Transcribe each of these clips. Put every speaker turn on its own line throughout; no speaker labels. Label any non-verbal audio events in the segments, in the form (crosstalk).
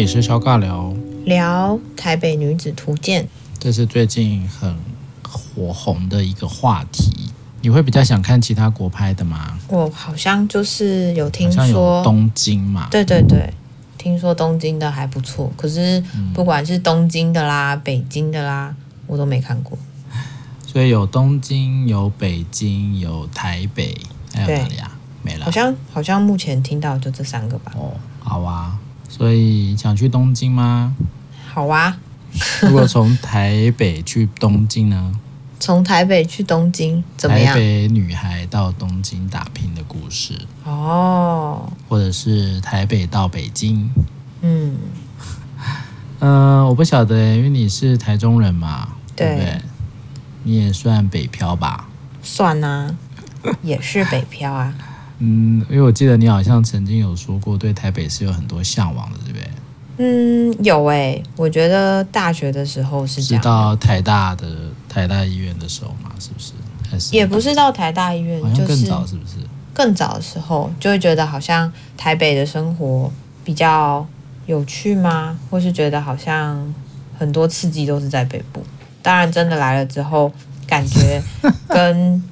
里是小尬聊，
聊台北女子图鉴，
这是最近很火红的一个话题。你会比较想看其他国拍的吗？
我好像就是有听说
有东京嘛，
对对对，听说东京的还不错。可是不管是东京的啦、嗯、北京的啦，我都没看过。
所以有东京、有北京、有台北，还有哪里啊？没了。
好像好像目前听到就这三个吧。
哦，好啊。所以想去东京吗？
好啊！
如果从台北去东京呢？(laughs)
从台北去东京怎么样？
台北女孩到东京打拼的故事
哦，
或者是台北到北京？
嗯
嗯、(laughs) 呃，我不晓得，因为你是台中人嘛，
对，
对不对？你也算北漂吧？
算啊，也是北漂啊。
嗯，因为我记得你好像曾经有说过，对台北是有很多向往的，对不对？
嗯，有诶、欸。我觉得大学的时候是这样，
是到台大的台大医院的时候嘛，是不是？还是
也不是到台大医院，
就是更早，是不是
更早的时候，就会觉得好像台北的生活比较有趣吗？或是觉得好像很多刺激都是在北部？当然，真的来了之后，感觉跟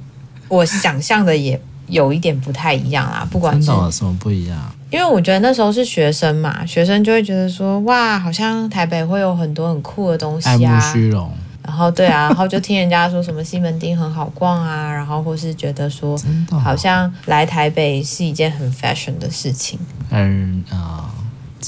我想象的也。有一点不太一样啦，不管是
什么不一样，
因为我觉得那时候是学生嘛，学生就会觉得说，哇，好像台北会有很多很酷的东西啊，
爱慕虚荣，
然后对啊，(laughs) 然后就听人家说什么西门町很好逛啊，然后或是觉得说，好像来台北是一件很 fashion 的事情，
嗯啊，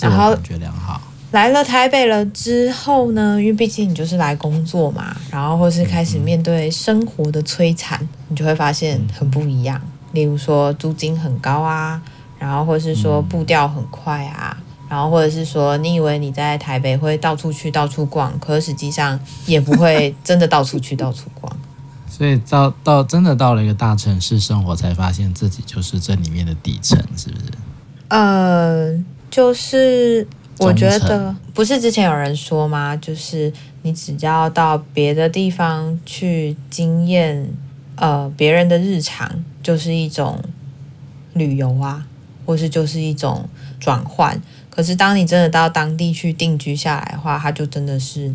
然后感觉良好。
来了台北了之后呢，因为毕竟你就是来工作嘛，然后或是开始面对生活的摧残，嗯、你就会发现很不一样。例如说租金很高啊，然后或者是说步调很快啊，嗯、然后或者是说你以为你在台北会到处去到处逛，可实际上也不会真的到处去到处逛。(laughs)
所以到到真的到了一个大城市生活，才发现自己就是这里面的底层，是不是？
呃，就是我觉得不是之前有人说吗？就是你只要到别的地方去经验呃别人的日常。就是一种旅游啊，或是就是一种转换。可是当你真的到当地去定居下来的话，它就真的是，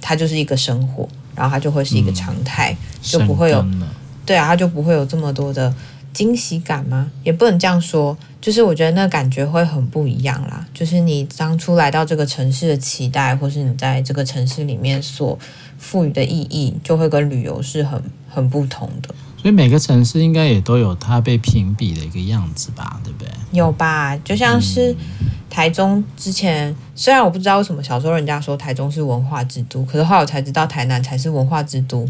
它就是一个生活，然后它就会是一个常态，嗯、就不会有，对啊，它就不会有这么多的惊喜感吗？也不能这样说，就是我觉得那感觉会很不一样啦。就是你当初来到这个城市的期待，或是你在这个城市里面所赋予的意义，就会跟旅游是很很不同的。
所以每个城市应该也都有它被评比的一个样子吧，对不对？
有吧，就像是台中之前，嗯、虽然我不知道为什么小时候人家说台中是文化之都，可是后来我才知道台南才是文化之都，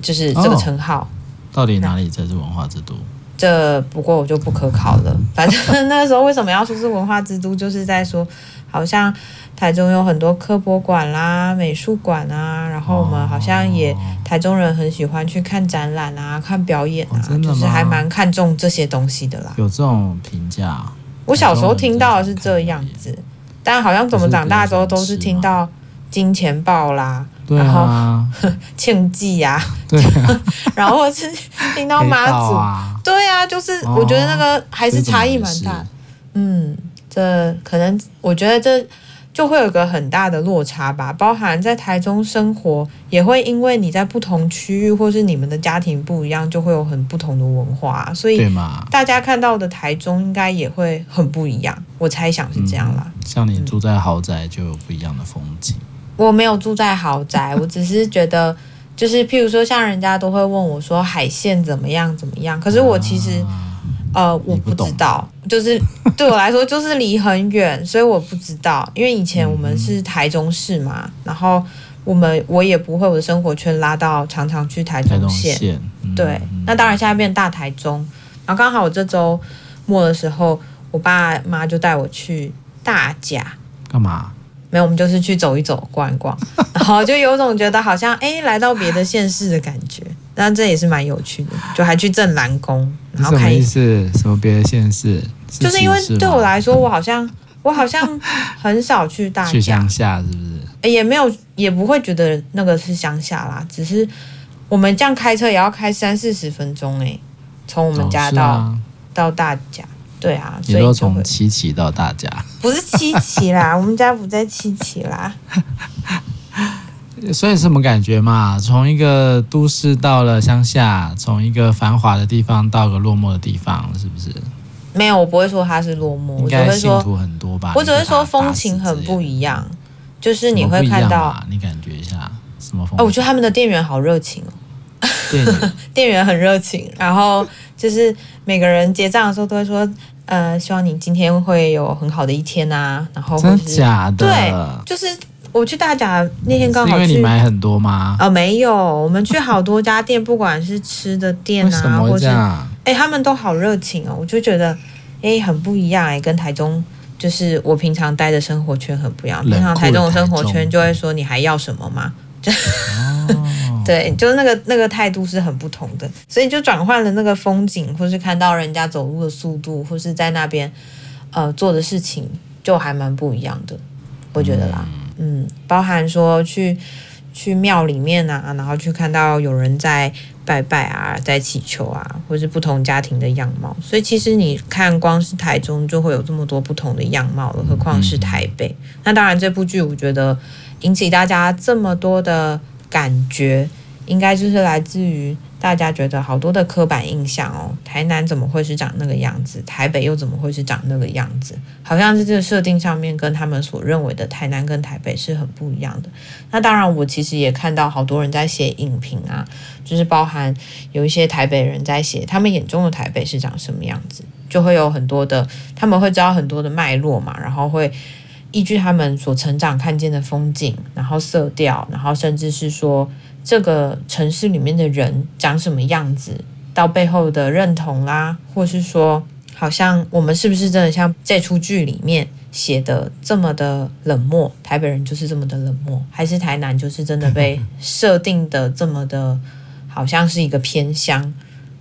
就是这个称号。哦、
到底哪里才是文化之都？
这不过我就不可考了。反正那个时候为什么要说是文化之都，就是在说好像。台中有很多科博馆啦、美术馆啊，然后我们好像也台中人很喜欢去看展览啊、看表演啊，哦、就是还蛮看重这些东西的啦。
有这种评价？
我小时候听到的是这样子，但好像怎么长大之后都是听到金钱豹啦，
对啊、
然后 (laughs) 庆记呀，对啊、(laughs) 然后是听到妈祖，啊对啊，就是我觉得那个还是差异蛮大。嗯，这可能我觉得这。就会有个很大的落差吧，包含在台中生活，也会因为你在不同区域，或是你们的家庭不一样，就会有很不同的文化，所以大家看到的台中应该也会很不一样。我猜想是这样啦。
嗯，像你住在豪宅，就有不一样的风景。
我没有住在豪宅，我只是觉得，就是譬如说，像人家都会问我说海线怎么样怎么样，可是我其实。呃，我不知道，就是对我来说就是离很远，所以我不知道。因为以前我们是台中市嘛，嗯、然后我们我也不会我的生活圈拉到常常去台中县。中嗯、对，那当然现在变大台中，然后刚好我这周末的时候，我爸妈就带我去大甲。
干嘛？
没有，我们就是去走一走、逛一逛，(laughs) 然后就有种觉得好像哎，来到别的县市的感觉。那这也是蛮有趣的，就还去镇澜宫，然后看意思
什么别的县市？
就是因为对我来说，我好像我好像很少去大 (laughs)
去乡下，是不是？
也没有，也不会觉得那个是乡下啦。只是我们这样开车也要开三四十分钟诶，从我们家到、啊、到大甲。对啊，
你都从七期到大甲，
不是七期啦，我们家不在七期啦。(laughs)
所以什么感觉嘛？从一个都市到了乡下，从一个繁华的地方到个落寞的地方，是不是？
没有，我不会说它是落寞，
应该信徒很多吧？
我只会说风情很不一样，就是你会看到，
你感觉一下什么风？
哦，我觉得他们的店员好热情哦，
店员 (laughs)
店员很热情，然后就是每个人结账的时候都会说，呃，希望你今天会有很好的一天啊，然后
真的假的？
对，就是。我去大甲那天刚好去，
因为你买很多吗？
啊、哦，没有，我们去好多家店，不管是吃的店啊，或是哎，他们都好热情哦，我就觉得哎，很不一样哎，跟台中就是我平常待的生活圈很不一样。平常台中的生活圈就会说你还要什么吗？哦、(laughs) 对，就那个那个态度是很不同的，所以就转换了那个风景，或是看到人家走路的速度，或是在那边呃做的事情，就还蛮不一样的，我觉得啦。嗯嗯，包含说去去庙里面啊，然后去看到有人在拜拜啊，在祈求啊，或是不同家庭的样貌。所以其实你看，光是台中就会有这么多不同的样貌了，何况是台北。那当然，这部剧我觉得引起大家这么多的感觉，应该就是来自于。大家觉得好多的刻板印象哦，台南怎么会是长那个样子？台北又怎么会是长那个样子？好像是这个设定上面跟他们所认为的台南跟台北是很不一样的。那当然，我其实也看到好多人在写影评啊，就是包含有一些台北人在写他们眼中的台北是长什么样子，就会有很多的，他们会知道很多的脉络嘛，然后会依据他们所成长看见的风景，然后色调，然后甚至是说。这个城市里面的人长什么样子，到背后的认同啦、啊，或是说，好像我们是不是真的像这出剧里面写的这么的冷漠？台北人就是这么的冷漠，还是台南就是真的被设定的这么的，好像是一个偏乡？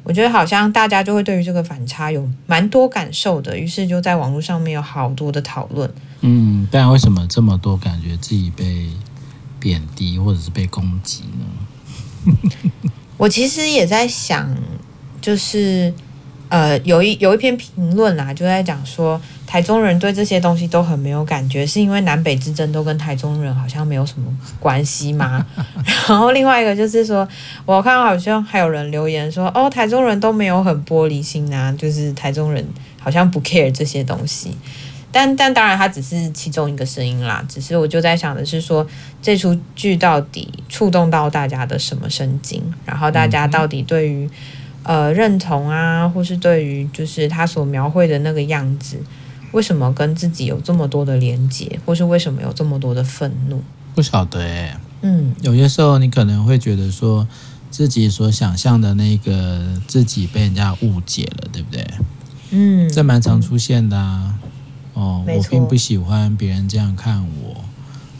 我觉得好像大家就会对于这个反差有蛮多感受的，于是就在网络上面有好多的讨论。
嗯，但为什么这么多感觉自己被？贬低或者是被攻击呢？(laughs)
我其实也在想，就是呃，有一有一篇评论啊，就在讲说台中人对这些东西都很没有感觉，是因为南北之争都跟台中人好像没有什么关系吗？(laughs) 然后另外一个就是说，我看到好像还有人留言说，哦，台中人都没有很玻璃心啊，就是台中人好像不 care 这些东西。但但当然，它只是其中一个声音啦。只是我就在想的是说，这出剧到底触动到大家的什么神经？然后大家到底对于呃认同啊，或是对于就是他所描绘的那个样子，为什么跟自己有这么多的连结，或是为什么有这么多的愤怒？
不晓得哎。嗯，有些时候你可能会觉得说自己所想象的那个自己被人家误解了，对不对？嗯，这蛮常出现的啊。哦，我并不喜欢别人这样看我，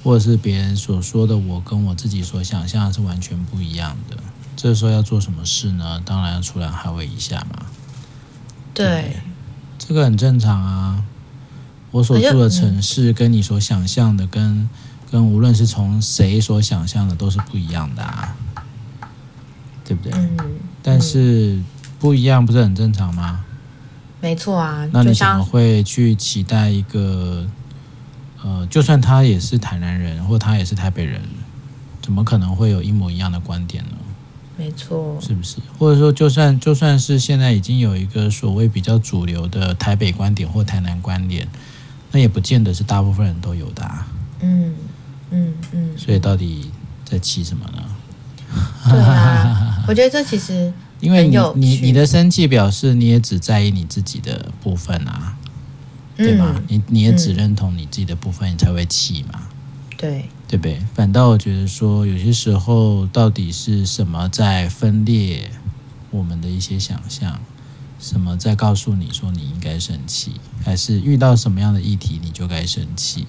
或者是别人所说的我跟我自己所想象是完全不一样的。这时候要做什么事呢？当然要出来捍卫一下嘛。
对，
对，这个很正常啊。我所住的城市跟你所想象的跟，跟跟无论是从谁所想象的都是不一样的啊，对不对？嗯。但是不一样不是很正常吗？
没错啊，
那你怎么会去期待一个，呃，就算他也是台南人，或他也是台北人，怎么可能会有一模一样的观点呢？
没错，
是不是？或者说，就算就算是现在已经有一个所谓比较主流的台北观点或台南观点，那也不见得是大部分人都有的啊。嗯嗯嗯。所以到底在气什么呢？(laughs)
对啊，我觉得这其实。
因为你你你的生气表示你也只在意你自己的部分啊，嗯、对吗？你你也只认同你自己的部分，嗯、你才会气嘛。
对，
对不对？反倒我觉得说，有些时候到底是什么在分裂我们的一些想象？什么在告诉你说你应该生气？还是遇到什么样的议题你就该生气？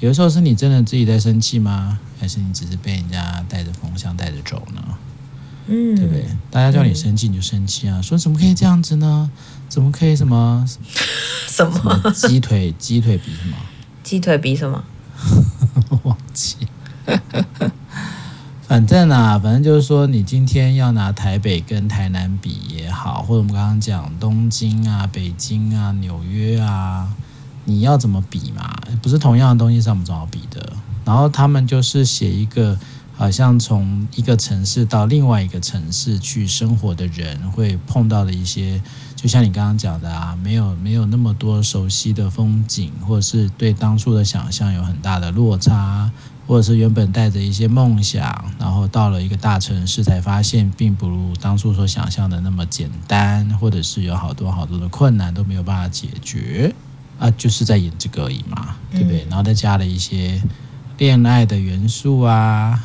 有的时候是你真的自己在生气吗？还是你只是被人家带着风向带着走呢？嗯，对不对？大家叫你生气你就生气啊！嗯、说怎么可以这样子呢？怎么可以什么 (laughs)
什么，
鸡腿鸡腿比什么？
鸡腿比什么？(laughs)
忘记。(laughs) 反正啊，反正就是说，你今天要拿台北跟台南比也好，或者我们刚刚讲东京啊、北京啊、纽约啊，你要怎么比嘛？不是同样的东西，是怎么着比的？然后他们就是写一个，好像从一个城市到另外一个城市去生活的人会碰到的一些，就像你刚刚讲的啊，没有没有那么多熟悉的风景，或者是对当初的想象有很大的落差。或者是原本带着一些梦想，然后到了一个大城市，才发现并不如当初所想象的那么简单，或者是有好多好多的困难都没有办法解决啊，就是在演这个而已嘛，对不对？然后再加了一些恋爱的元素啊，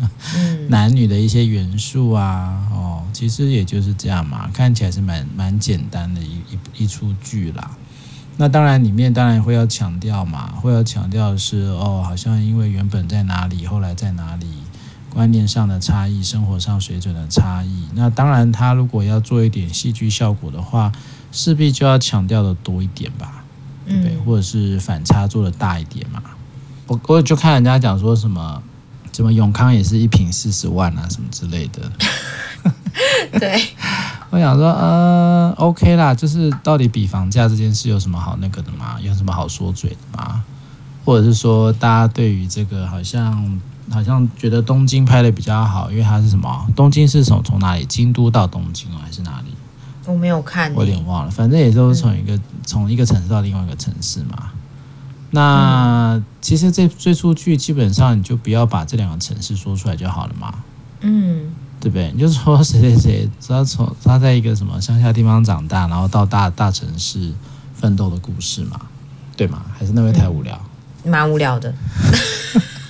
(laughs) 男女的一些元素啊，哦，其实也就是这样嘛，看起来是蛮蛮简单的一一一出剧啦。那当然，里面当然会要强调嘛，会要强调的是哦，好像因为原本在哪里，后来在哪里，观念上的差异，生活上水准的差异。那当然，他如果要做一点戏剧效果的话，势必就要强调的多一点吧，对不对？或者是反差做的大一点嘛。我我就看人家讲说什么，什么永康也是一平四十万啊，什么之类的。(laughs)
对。(laughs)
我想说，呃，OK 啦，就是到底比房价这件事有什么好那个的吗？有什么好说嘴的吗？或者是说，大家对于这个好像好像觉得东京拍的比较好，因为它是什么？东京是从从哪里？京都到东京还是哪里？
我没有看，
我有点忘了。反正也都是从一个、嗯、从一个城市到另外一个城市嘛。那、嗯、其实这这出剧基本上你就不要把这两个城市说出来就好了嘛。嗯。对不对？你就说谁谁谁，他从他在一个什么乡下地方长大，然后到大大城市奋斗的故事嘛，对吗？还是那位太无聊？
嗯、蛮无聊的。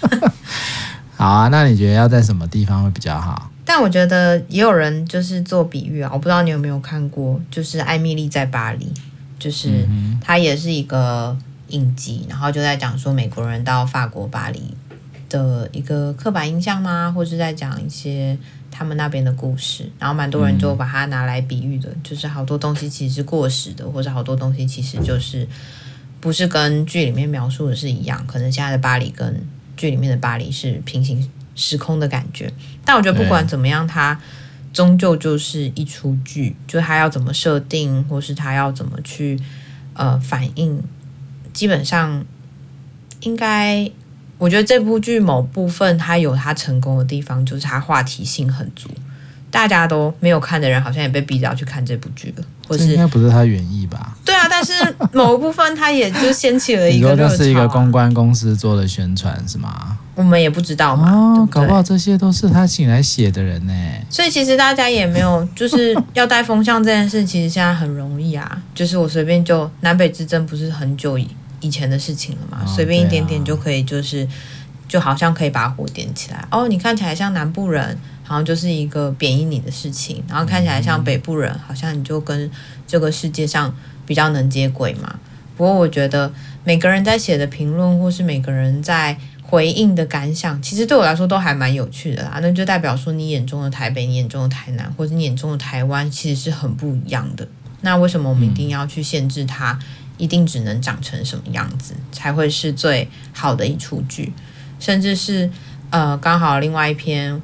(laughs)
好啊，那你觉得要在什么地方会比较好？
但我觉得也有人就是做比喻啊，我不知道你有没有看过，就是《艾米丽在巴黎》，就是它也是一个影集，然后就在讲说美国人到法国巴黎的一个刻板印象吗？或是在讲一些。他们那边的故事，然后蛮多人就把它拿来比喻的，就是好多东西其实是过时的，或者好多东西其实就是不是跟剧里面描述的是一样，可能现在的巴黎跟剧里面的巴黎是平行时空的感觉。但我觉得不管怎么样，它终究就是一出剧，就它要怎么设定，或是它要怎么去呃反应，基本上应该。我觉得这部剧某部分它有它成功的地方，就是它话题性很足，大家都没有看的人好像也被逼着要去看这部剧了。或是
应该不是他原意吧？
对啊，但是某一部分它也就掀起了一个热潮、啊。
是一个公关公司做的宣传是吗？
我们也不知道嘛。
哦，
对对
搞不好这些都是他请来写的人呢。
所以其实大家也没有就是要带风向这件事，其实现在很容易啊。就是我随便就南北之争不是很久以。以前的事情了嘛，随便一点点就可以，就是就好像可以把火点起来。哦，你看起来像南部人，好像就是一个贬义你的事情；然后看起来像北部人，好像你就跟这个世界上比较能接轨嘛。不过我觉得每个人在写的评论，或是每个人在回应的感想，其实对我来说都还蛮有趣的啦。那就代表说，你眼中的台北，你眼中的台南，或者你眼中的台湾，其实是很不一样的。那为什么我们一定要去限制它？一定只能长成什么样子才会是最好的一出剧，甚至是呃，刚好另外一篇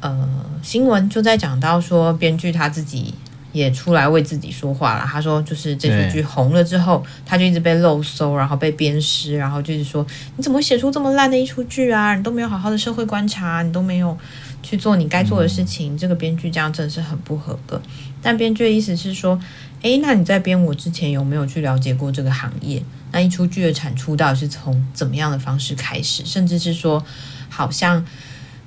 呃新闻就在讲到说，编剧他自己也出来为自己说话了。他说，就是这出剧红了之后，他就一直被漏搜，然后被鞭尸，然后就是说，你怎么写出这么烂的一出剧啊？你都没有好好的社会观察，你都没有去做你该做的事情，这个编剧这样真的是很不合格。但编剧的意思是说。诶，那你在编我之前有没有去了解过这个行业？那一出剧的产出到底是从怎么样的方式开始？甚至是说，好像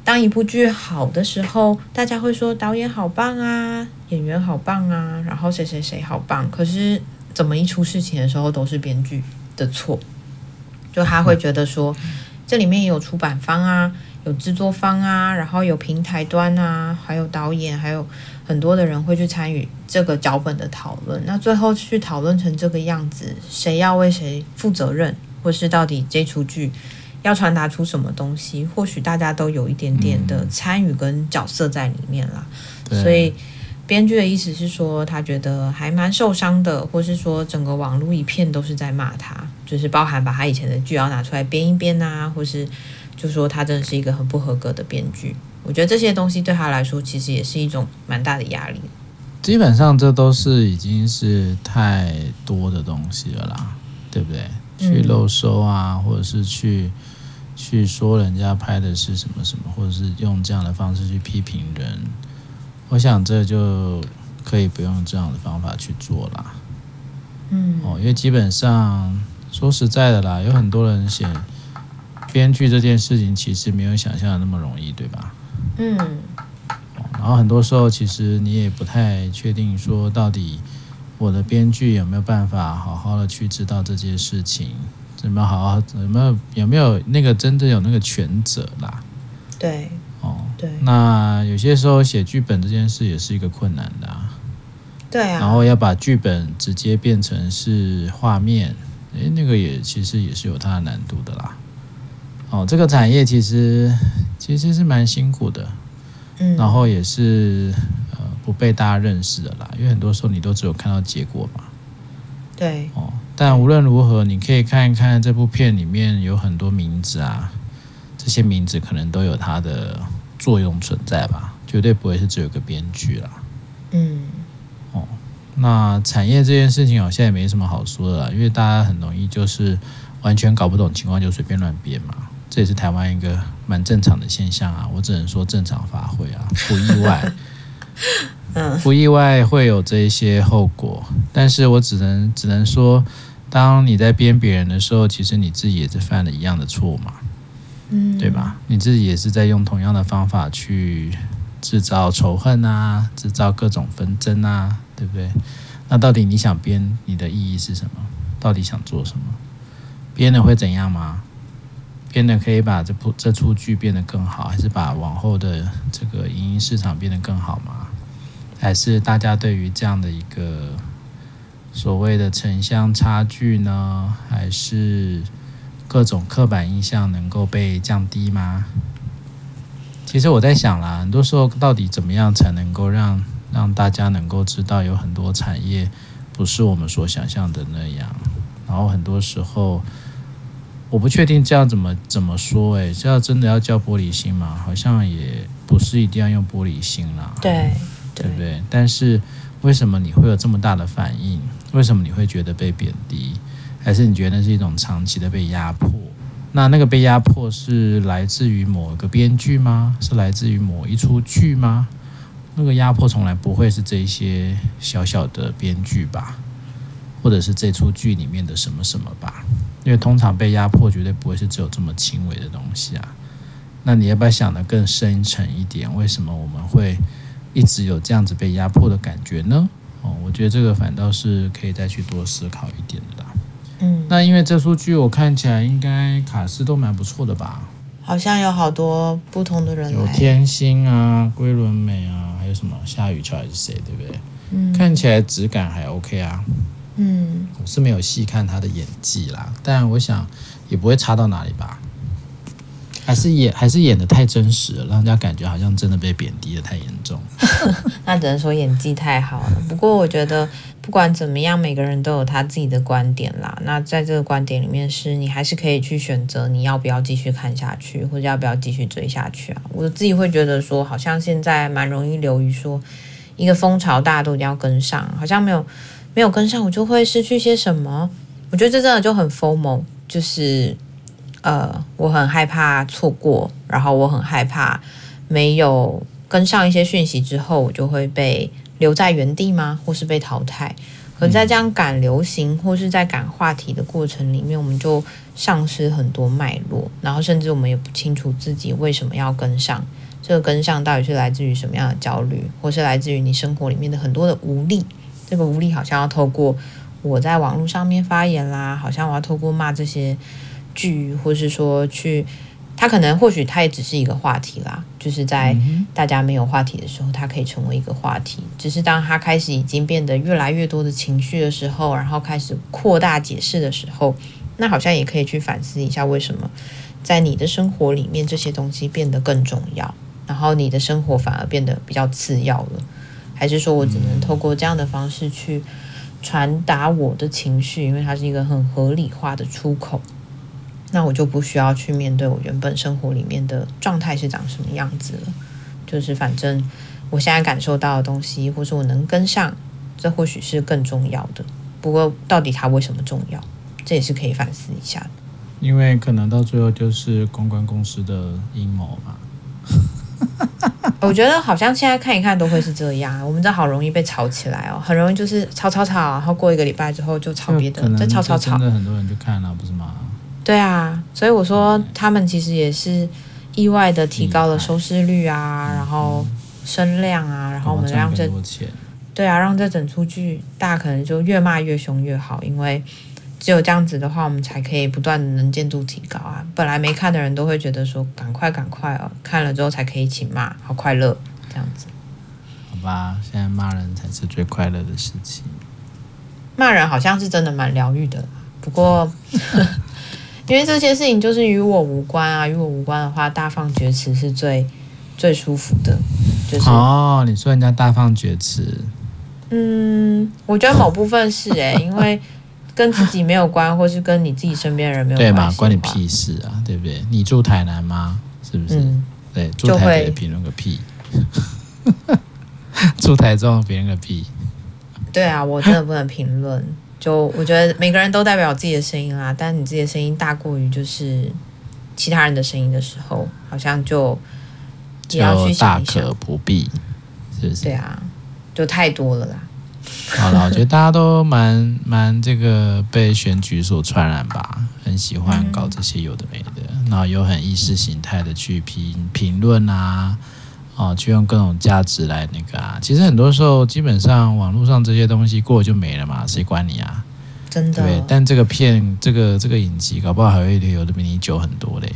当一部剧好的时候，大家会说导演好棒啊，演员好棒啊，然后谁谁谁好棒。可是怎么一出事情的时候都是编剧的错？就他会觉得说，这里面也有出版方啊，有制作方啊，然后有平台端啊，还有导演，还有。很多的人会去参与这个脚本的讨论，那最后去讨论成这个样子，谁要为谁负责任，或是到底这出剧要传达出什么东西？或许大家都有一点点的参与跟角色在里面啦。嗯、所以编剧的意思是说，他觉得还蛮受伤的，或是说整个网络一片都是在骂他，就是包含把他以前的剧要拿出来编一编啊，或是就说他真的是一个很不合格的编剧。我觉得这些东西对他来说，其实也是一种蛮大的压力。
基本上这都是已经是太多的东西了啦，对不对？去漏收啊，或者是去去说人家拍的是什么什么，或者是用这样的方式去批评人，我想这就可以不用这样的方法去做啦。
嗯，
哦，因为基本上说实在的啦，有很多人写编剧这件事情，其实没有想象的那么容易，对吧？
嗯。
然后很多时候，其实你也不太确定说到底。我的编剧有没有办法好好的去知道这件事情？怎么好好？有没有有没有那个真正有那个权责啦？
对，
哦，
对。
那有些时候写剧本这件事也是一个困难的啊。
对啊。
然后要把剧本直接变成是画面，诶，那个也其实也是有它的难度的啦。哦，这个产业其实其实是蛮辛苦的，
嗯，
然后也是呃。不被大家认识的啦，因为很多时候你都只有看到结果嘛。
对。
哦，但无论如何，你可以看一看这部片里面有很多名字啊，这些名字可能都有它的作用存在吧，绝对不会是只有个编剧啦。
嗯。
哦，那产业这件事情好像也没什么好说的啦，因为大家很容易就是完全搞不懂情况就随便乱编嘛，这也是台湾一个蛮正常的现象啊。我只能说正常发挥啊，不意外。(laughs) 不意外会有这一些后果，但是我只能只能说，当你在编别人的时候，其实你自己也是犯了一样的错嘛，
嗯，
对吧？你自己也是在用同样的方法去制造仇恨啊，制造各种纷争啊，对不对？那到底你想编你的意义是什么？到底想做什么？编了会怎样吗？变得可以把这部这出剧变得更好，还是把往后的这个影音市场变得更好吗？还是大家对于这样的一个所谓的城乡差距呢？还是各种刻板印象能够被降低吗？其实我在想啦，很多时候到底怎么样才能够让让大家能够知道有很多产业不是我们所想象的那样？然后很多时候我不确定这样怎么怎么说，诶，这要真的要叫玻璃心吗？好像也不是一定要用玻璃心啦。
对。
对不对？但是为什么你会有这么大的反应？为什么你会觉得被贬低？还是你觉得那是一种长期的被压迫？那那个被压迫是来自于某一个编剧吗？是来自于某一出剧吗？那个压迫从来不会是这些小小的编剧吧？或者是这出剧里面的什么什么吧？因为通常被压迫绝对不会是只有这么轻微的东西啊。那你要不要想得更深沉一点？为什么我们会？一直有这样子被压迫的感觉呢？哦，我觉得这个反倒是可以再去多思考一点的啦。
嗯，
那因为这出剧我看起来应该卡斯都蛮不错的吧？
好像有好多不同的人，
有天心啊、龟伦美啊，还有什么夏雨乔还是谁，对不对？
嗯，
看起来质感还 OK 啊。
嗯，
我是没有细看他的演技啦，但我想也不会差到哪里吧。还是演还是演的太真实了，让人家感觉好像真的被贬低的太严重。(laughs)
那只能说演技太好了。不过我觉得不管怎么样，每个人都有他自己的观点啦。那在这个观点里面，是你还是可以去选择你要不要继续看下去，或者要不要继续追下去啊。我自己会觉得说，好像现在蛮容易流于说一个风潮，大家都一定要跟上，好像没有没有跟上，我就会失去些什么。我觉得这真的就很 FOMO，就是。呃，我很害怕错过，然后我很害怕没有跟上一些讯息之后，我就会被留在原地吗？或是被淘汰？可在这样赶流行或是在赶话题的过程里面，我们就丧失很多脉络，然后甚至我们也不清楚自己为什么要跟上。这个跟上到底是来自于什么样的焦虑，或是来自于你生活里面的很多的无力？这个无力好像要透过我在网络上面发言啦，好像我要透过骂这些。剧，或是说去，他可能或许他也只是一个话题啦，就是在大家没有话题的时候，他可以成为一个话题。只是当他开始已经变得越来越多的情绪的时候，然后开始扩大解释的时候，那好像也可以去反思一下，为什么在你的生活里面这些东西变得更重要，然后你的生活反而变得比较次要了？还是说我只能透过这样的方式去传达我的情绪，因为它是一个很合理化的出口？那我就不需要去面对我原本生活里面的状态是长什么样子了。就是反正我现在感受到的东西，或是我能跟上，这或许是更重要的。不过到底它为什么重要，这也是可以反思一下的。
因为可能到最后就是公关公司的阴谋嘛。
我觉得好像现在看一看都会是这样，我们这好容易被炒起来哦，很容易就是炒炒炒，然后过一个礼拜之后就炒别的，再炒炒炒，
真的很多人就看了，不是吗？
对啊，所以我说他们其实也是意外的提高了收视率啊，然后声量啊，然后我们让这对啊，让这整出剧大家可能就越骂越凶越好，因为。只有这样子的话，我们才可以不断的能见度提高啊！本来没看的人都会觉得说，赶快赶快哦，看了之后才可以一起骂，好快乐这样子。
好吧，现在骂人才是最快乐的事情。
骂人好像是真的蛮疗愈的，不过 (laughs) 因为这些事情就是与我无关啊，与我无关的话，大放厥词是最最舒服的。就是
哦，你说人家大放厥词，
嗯，我觉得某部分是诶、欸，因为。跟自己没有关，或是跟你自己身边人没有关系，
对嘛？关你屁事啊，对不对？你住台南吗？是不是？嗯、对，住台北评论个屁，(laughs) 住台中评论个屁。
对啊，我真的不能评论。就我觉得每个人都代表自己的声音啦，但你自己的声音大过于就是其他人的声音的时候，好像就也要去想一想，
大可不必，是不是？
对啊，就太多了啦。(laughs)
好了，我觉得大家都蛮蛮这个被选举所传染吧，很喜欢搞这些有的没的，然后又很意识形态的去评评论啊，哦，去用各种价值来那个啊。其实很多时候，基本上网络上这些东西过了就没了嘛，谁管你啊？
真的。
对，但这个片，这个这个影集，搞不好还会留的比你久很多嘞。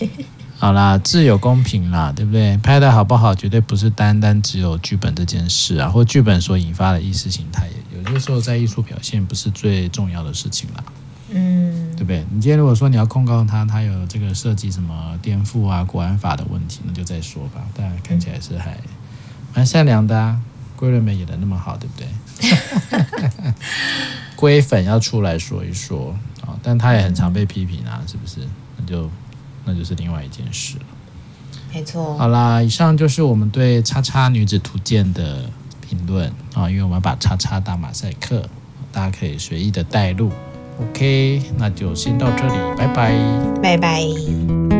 (laughs) 好啦，自有公平啦，对不对？拍的好不好，绝对不是单单只有剧本这件事啊，或剧本所引发的意识形态，有些时候在艺术表现不是最重要的事情啦。嗯，对不对？你今天如果说你要控告他，他有这个涉及什么颠覆啊、国安法的问题，那就再说吧。但看起来是还蛮善良的啊，桂纶镁演的那么好，对不对？(laughs) (laughs) 龟粉要出来说一说啊，但他也很常被批评啊，是不是？那就。那就是另外一件事了。
没错。
好啦，以上就是我们对《叉叉女子图鉴》的评论啊，因为我们把叉叉打马赛克，大家可以随意的带入。OK，那就先到这里，拜拜，
拜拜。